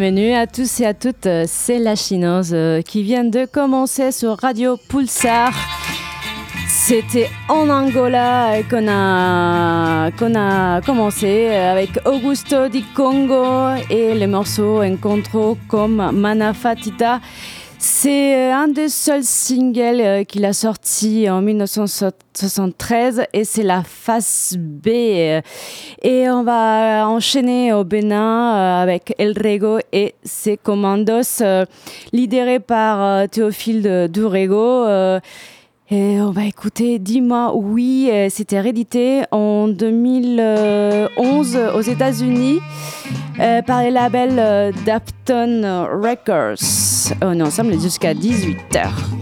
Bienvenue à tous et à toutes, c'est la chinoise euh, qui vient de commencer sur Radio Pulsar. C'était en Angola qu'on a, qu'on a commencé avec Augusto Di Congo et les morceaux Encontro comme Manafatita. C'est euh, un des seuls singles euh, qu'il a sorti en 1973 et c'est la face B. Et on va enchaîner au Bénin euh, avec El Rego et ses commandos, lidérés par Théophile Durego. Et on va écouter Dis-moi oui, euh, c'était réédité en 2011 aux États-Unis euh, par les labels euh, Dapton Records. On est ensemble jusqu'à 18h.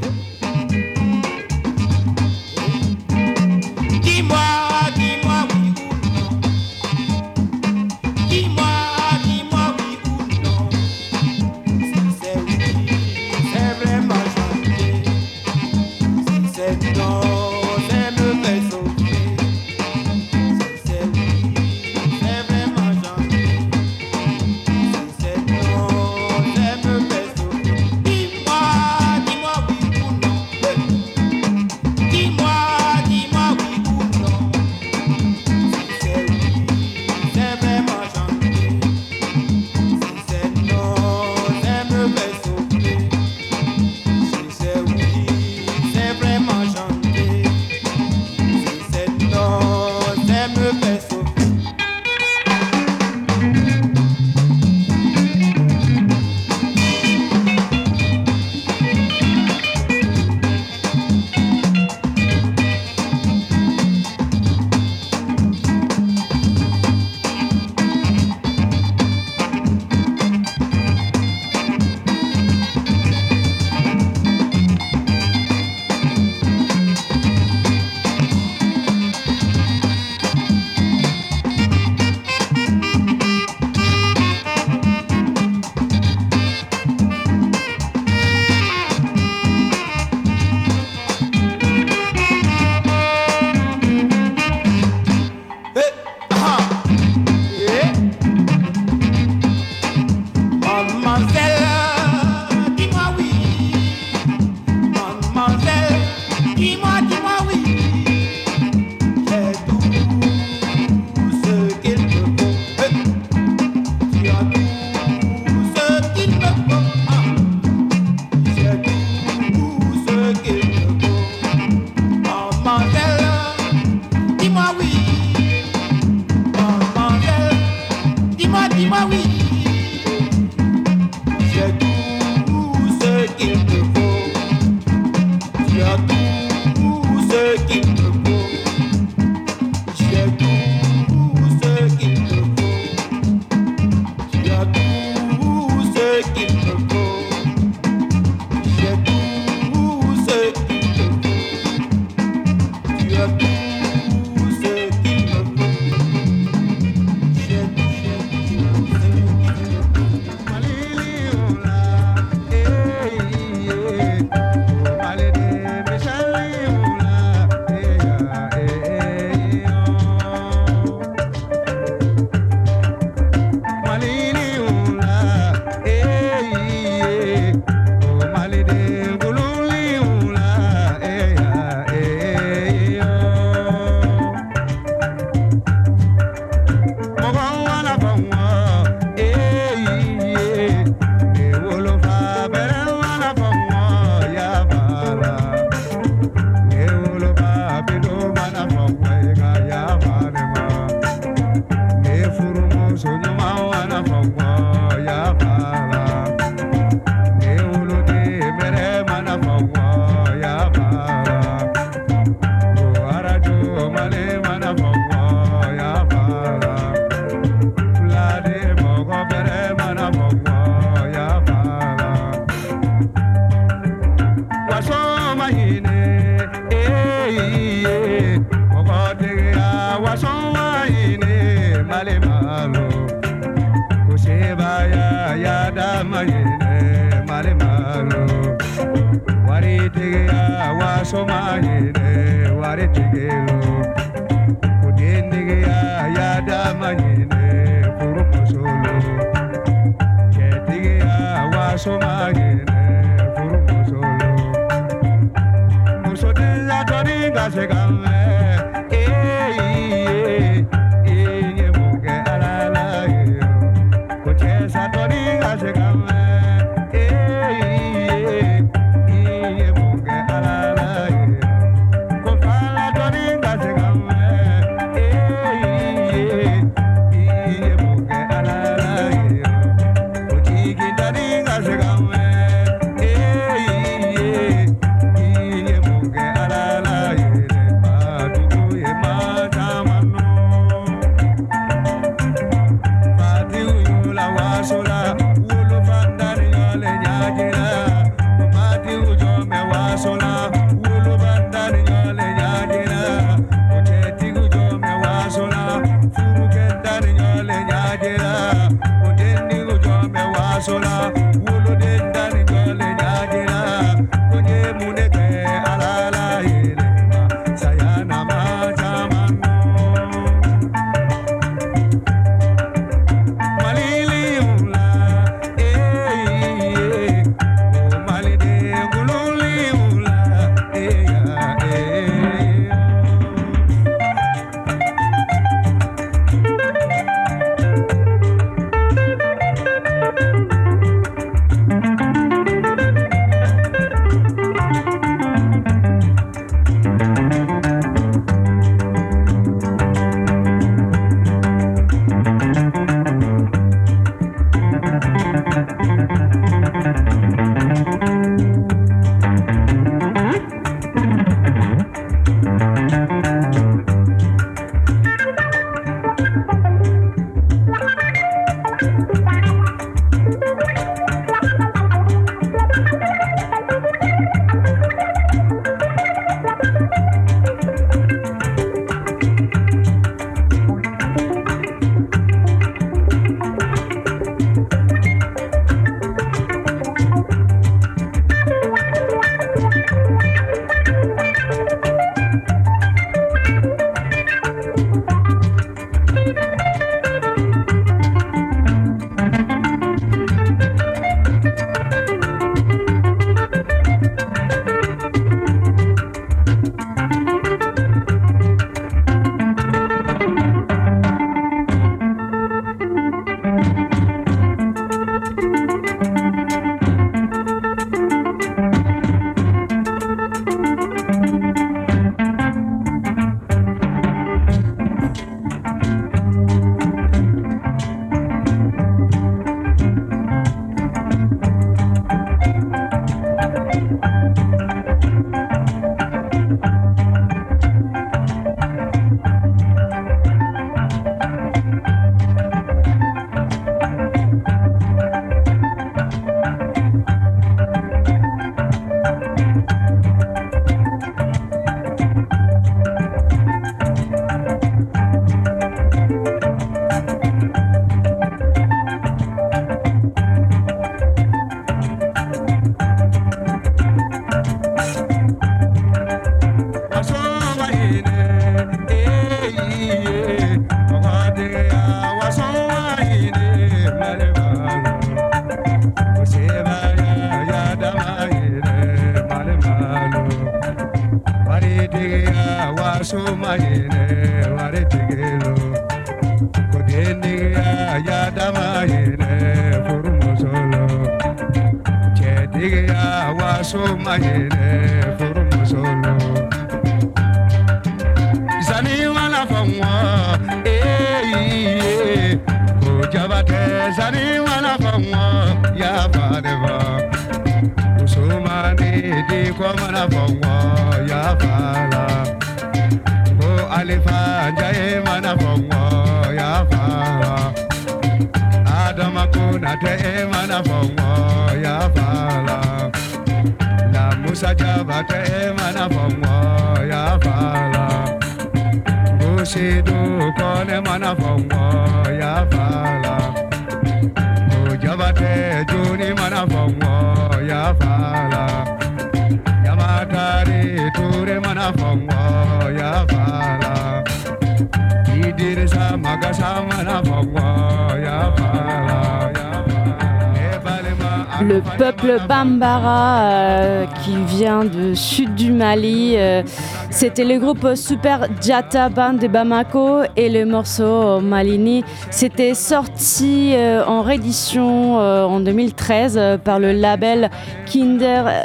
Le peuple Bambara euh, qui vient du sud du Mali, euh, c'était le groupe Super Jata Band de Bamako et le morceau Malini. C'était sorti euh, en réédition en 2013 par le label Kindred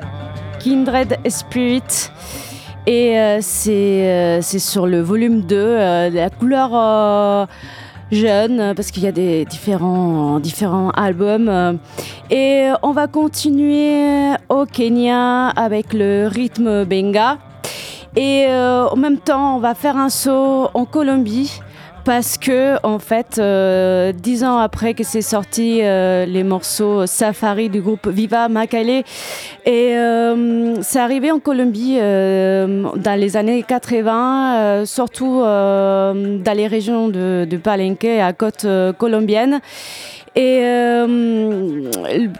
Spirit. Et c'est sur le volume 2, la couleur jeune euh, parce qu'il y a des différents, différents albums. Euh, et on va continuer au Kenya avec le rythme benga. Et euh, en même temps, on va faire un saut en Colombie parce que en fait, euh, dix ans après que c'est sorti euh, les morceaux Safari du groupe Viva Macalé, et euh, c'est arrivé en Colombie dans les années 80, surtout dans les régions de, de Palenque, à côte colombienne. Et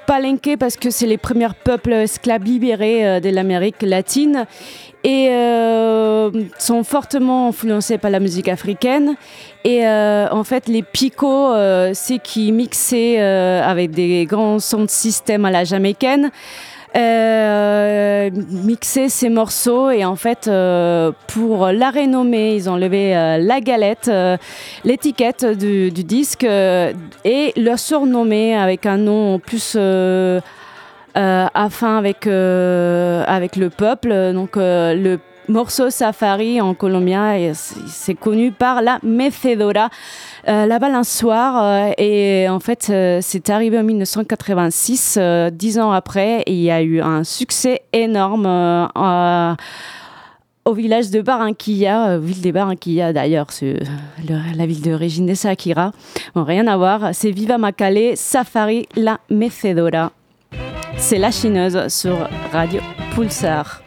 Palenque parce que c'est les premiers peuples esclaves libérés de l'Amérique latine et euh, sont fortement influencés par la musique africaine. Et euh, en fait, les picots, euh, c'est qui mixaient avec des grands sons de système à la jamaïcaine. Mixer ces morceaux et en fait pour la renommer ils ont levé la galette l'étiquette du, disque et le surnommer avec un nom plus euh, afin avec, euh, avec le peuple. Donc euh, le morceau Safari en colombien, c'est connu par la Mefedora. la balançoire et en fait c'est arrivé en 1986 dix ans après il y a eu un succès énorme au village de Barranquilla, ville des Barranquilla d'ailleurs, la ville d'origine de Shakira. Bon, rien à voir, c'est Viva Macale, Safari, la Mecedora. C'est La Chineuse sur Radio Pulsar.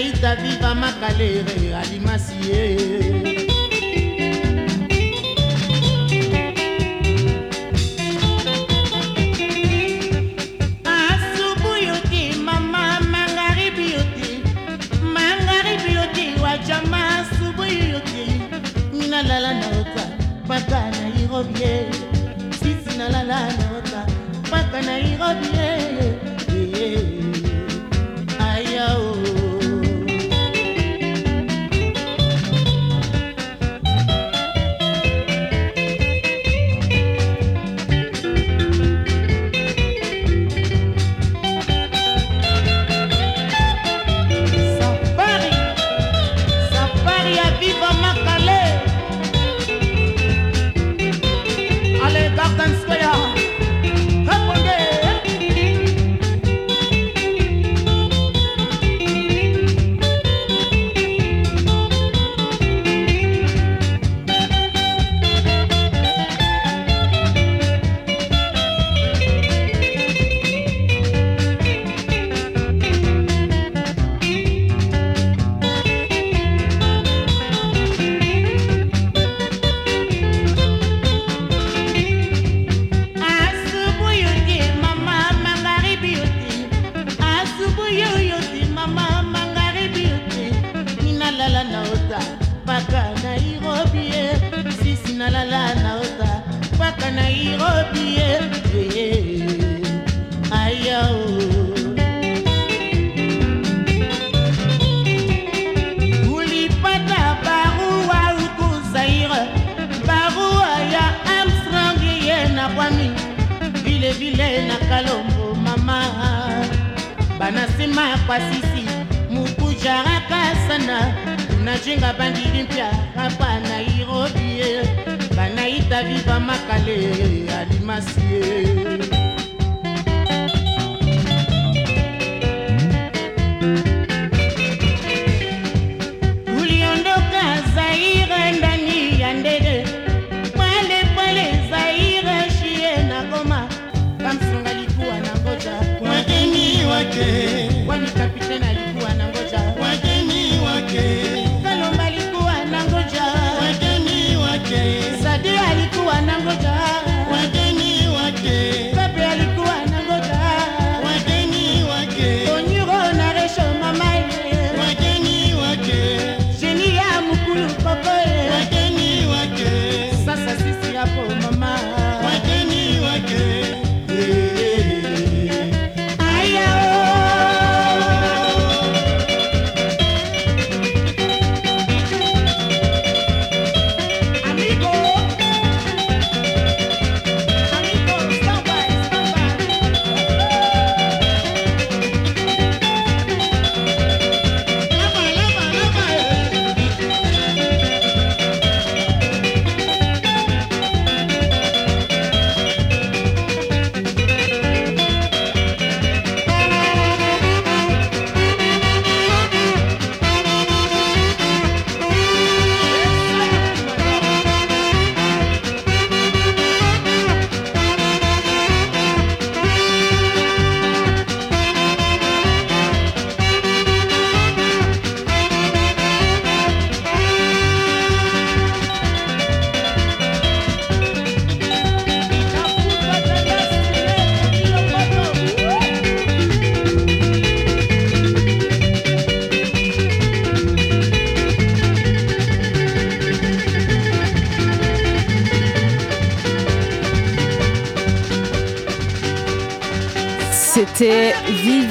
naita viva makalere alimasi ye. Nalala naota paka nairobi ye. Sisi nalala naota paka nairobi ebile na kalombo mama. Bana nsima ya kwasisi mukuja rakasana najinga bandili mpya rapa nairobi. Ye banaita viva makale alimasi ye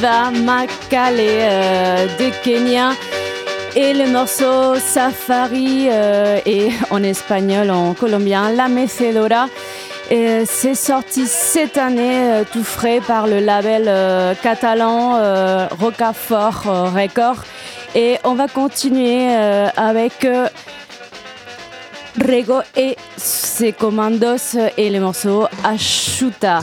Makale euh, de Kenya et le morceau Safari euh, et en espagnol, en colombien, La Mecedora. Et C'est sorti cette année euh, tout frais par le label euh, catalan euh, Rocafort euh, Record. Et on va continuer euh, avec euh, Rego et ses commandos et le morceau Ashuta.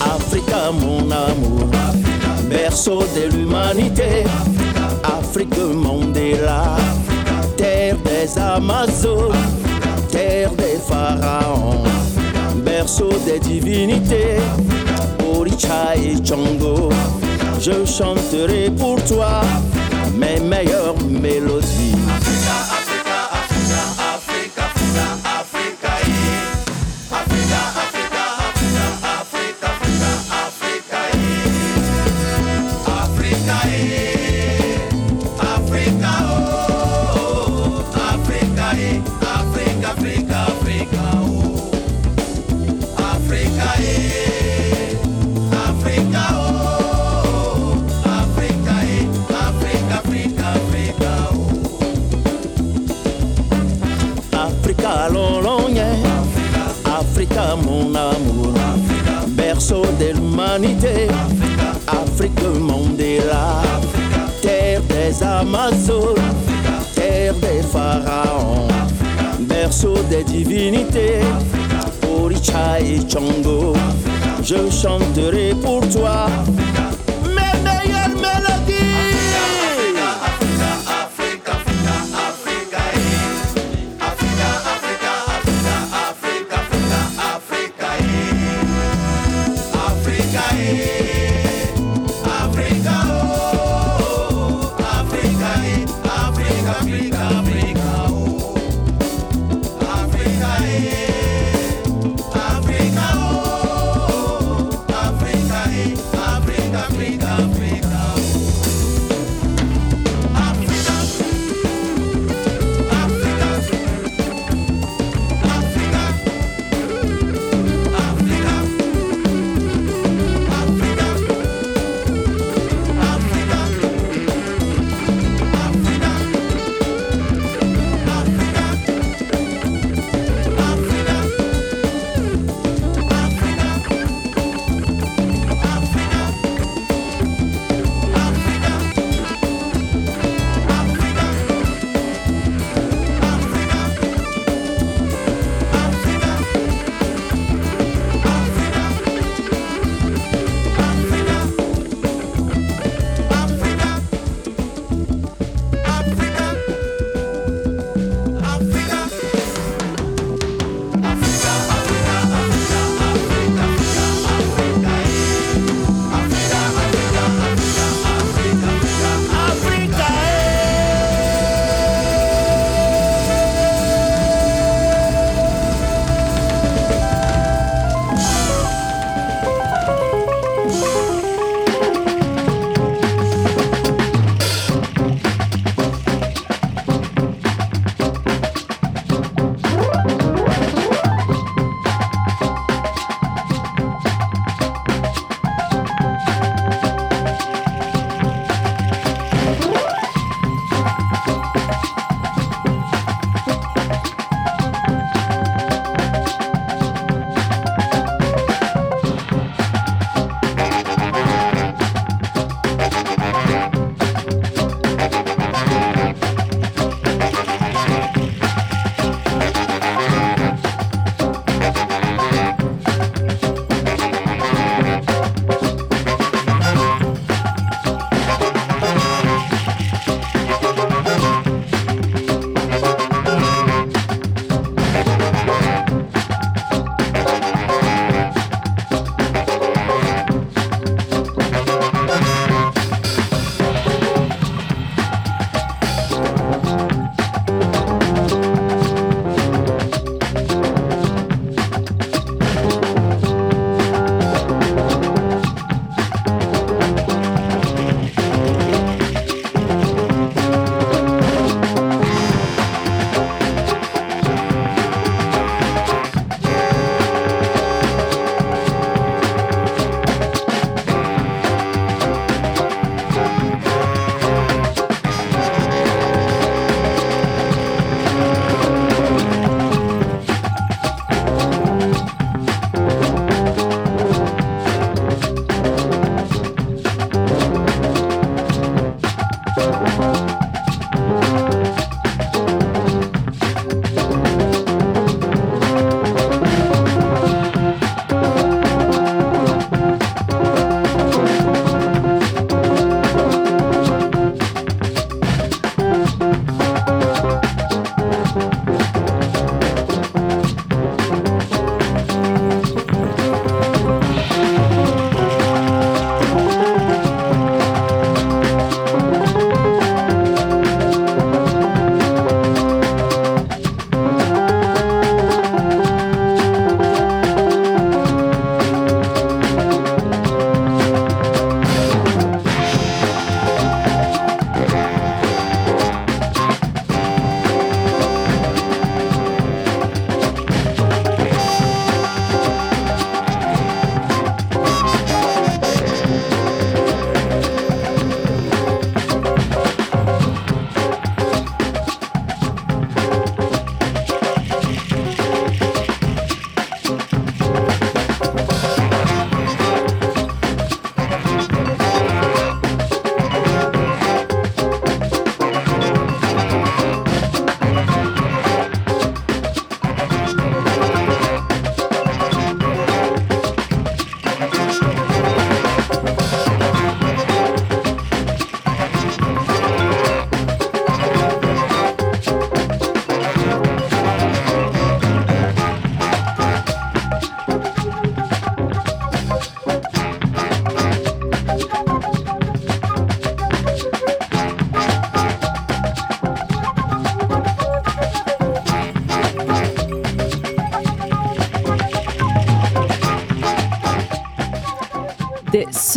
Africa, mon amour. Berceau de l'humanité. Afrique, Mandela. Terre des Amazones. Terre des pharaons. Berceau des divinités. Oricha et Django. Je chanterai pour toi mes meilleures mélodies. Je chanterai pour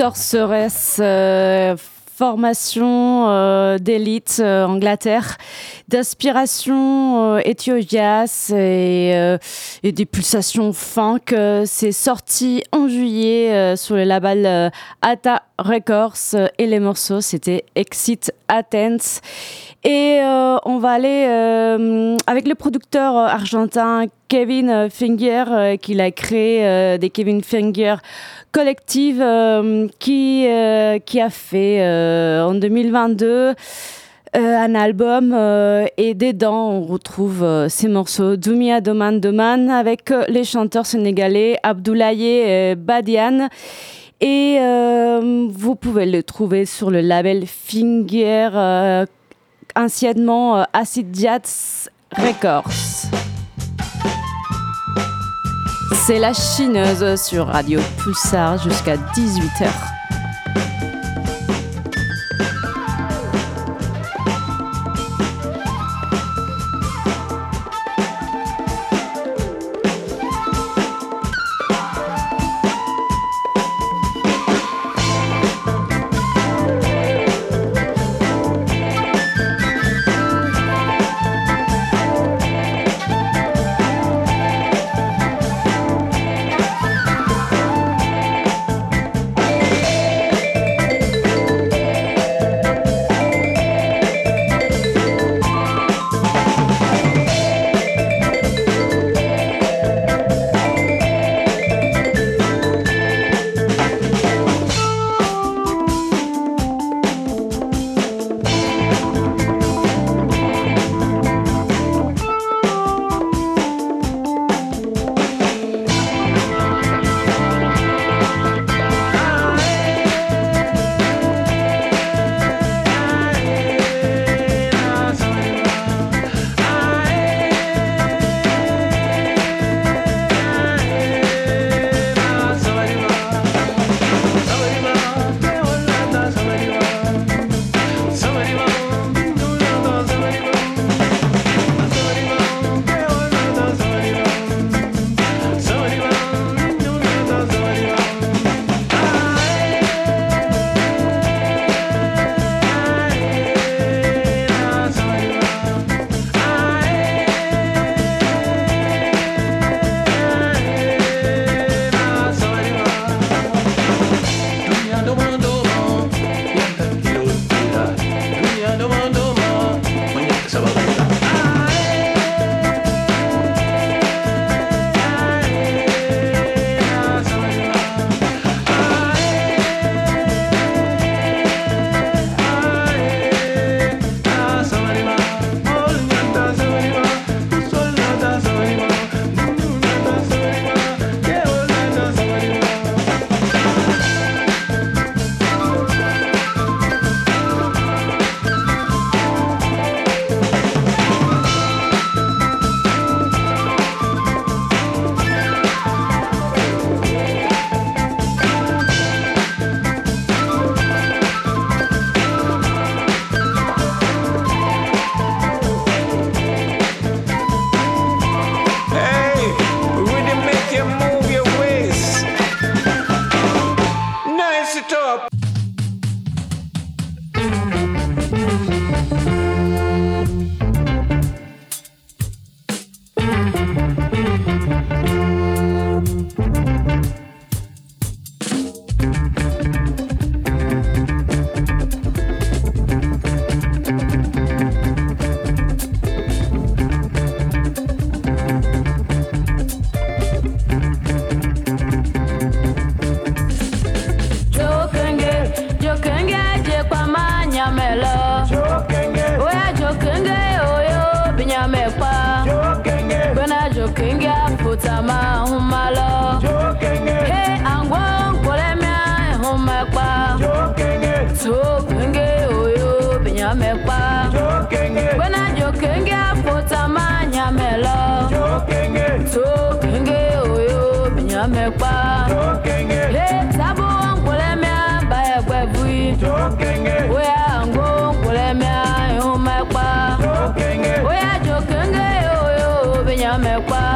Sorceress, euh, formation euh, d'élite euh, Angleterre, d'inspiration euh, et, des pulsations funk. C'est sorti en juillet sur le label Ata Records et les morceaux c'était Exit Athens. Et euh, on va aller euh, avec le producteur euh, argentin Kevin Finger, euh, qu'il a créé euh, des Kevin Finger Collective, euh, qui, euh, qui a fait euh, en 2022 euh, un album euh, et dedans on retrouve euh, ces morceaux Doumia Doman Doman avec euh, les chanteurs sénégalais Abdoulaye et Badiane. Et euh, vous pouvez le trouver sur le label Finger, euh, anciennement euh, Acid Jazz Records. C'est la chineuse sur Radio Pulsar jusqu'à 18h. mẹ́wàá.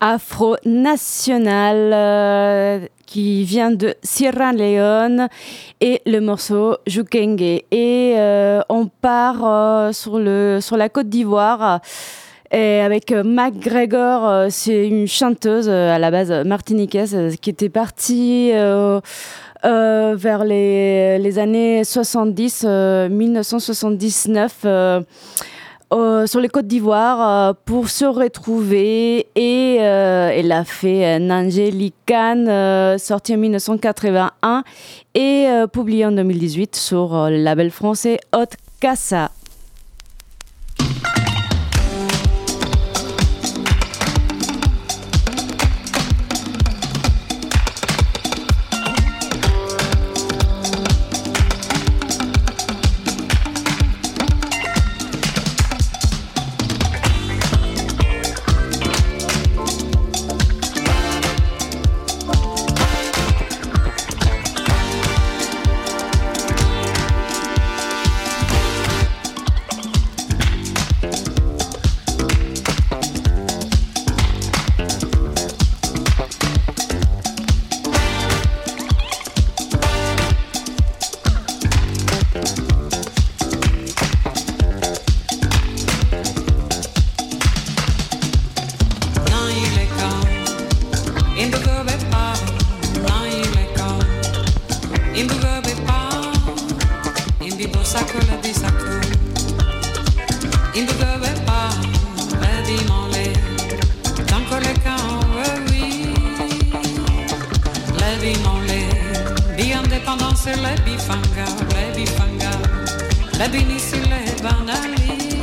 Afro National euh, qui vient de Sierra Leone et le morceau Jukenge. Et euh, on part euh, sur, la Côte d'Ivoire. Avec MacGregor, euh, c'est une chanteuse à la base martiniquaise qui était partie euh, vers les, années 70, euh, 1979. euh, sur les côtes d'Ivoire pour se retrouver et elle a fait un Angelican euh, sorti en 1981 et euh, publié en 2018 sur le label français Hot Casa. Indépendance, le bifanga, le bifanga. Le binissi, le banali.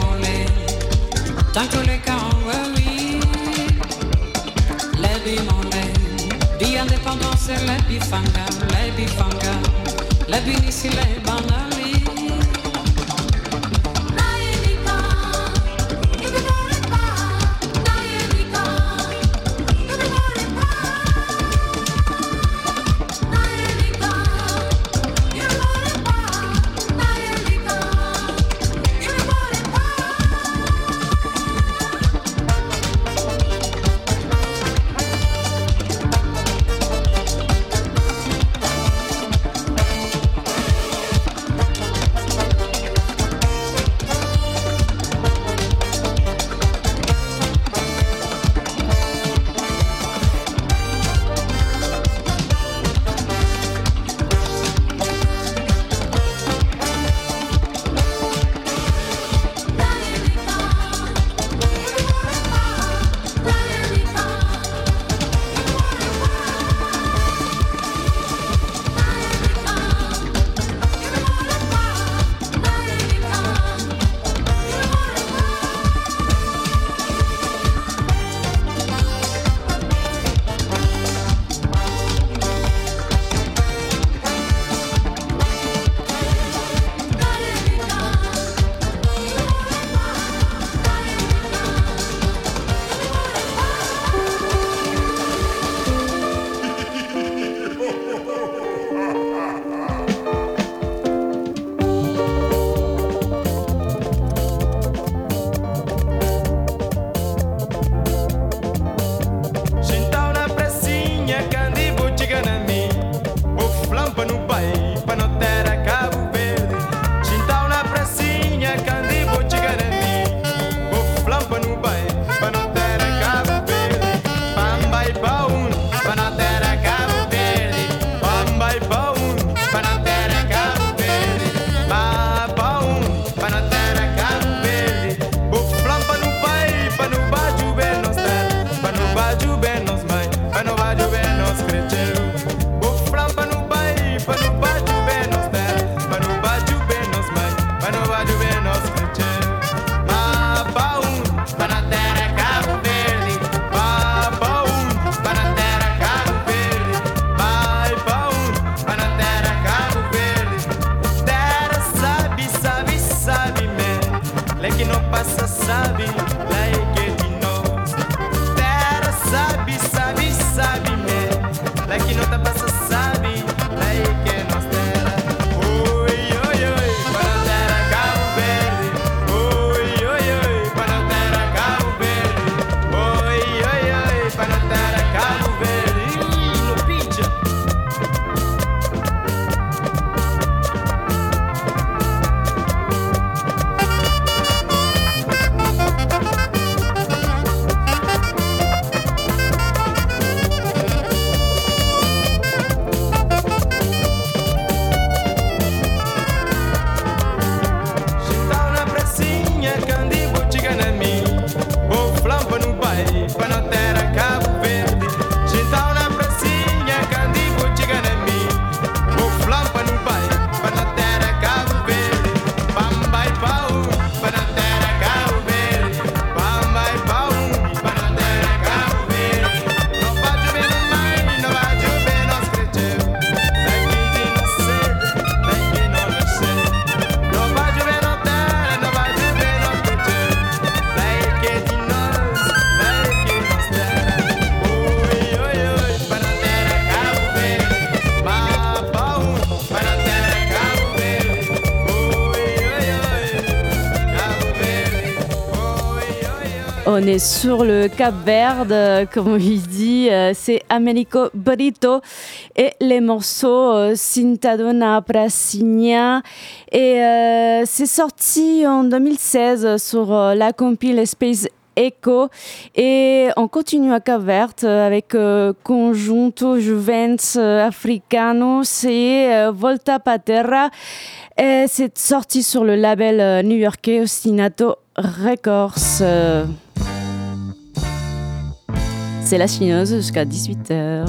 Mollet. Tant que le camp, oui. Le dit mollet. Dit indépendance, le bifanga, le bifanga. Binissi, le banali. On est sur le Cap Verde, comme il dit, euh, c'est Americo Brito et les morceaux euh, Cintadona Prasigna. Et euh, c'est sorti en 2016 sur la compile Space Echo et on continue à Cap Verde avec Conjunto Juventus Africano et Volta Paterra. C'est sorti sur le label new-yorkais Ostinato Records. C'est la chineuse jusqu'à 18h.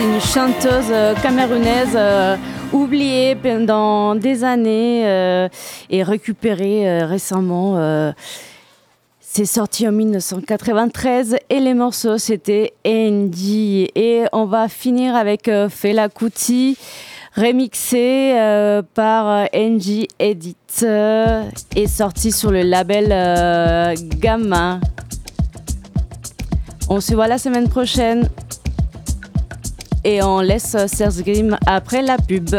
Une chanteuse euh, camerounaise euh, oubliée pendant des années euh, et récupérée récemment. c'est sorti en 1993 et les morceaux c'était Andy. Et on va finir avec Fela Kuti, remixé par Angie Edit et sorti sur le label Gamma. On se voit la semaine prochaine et on laisse Serge Grimm après la pub.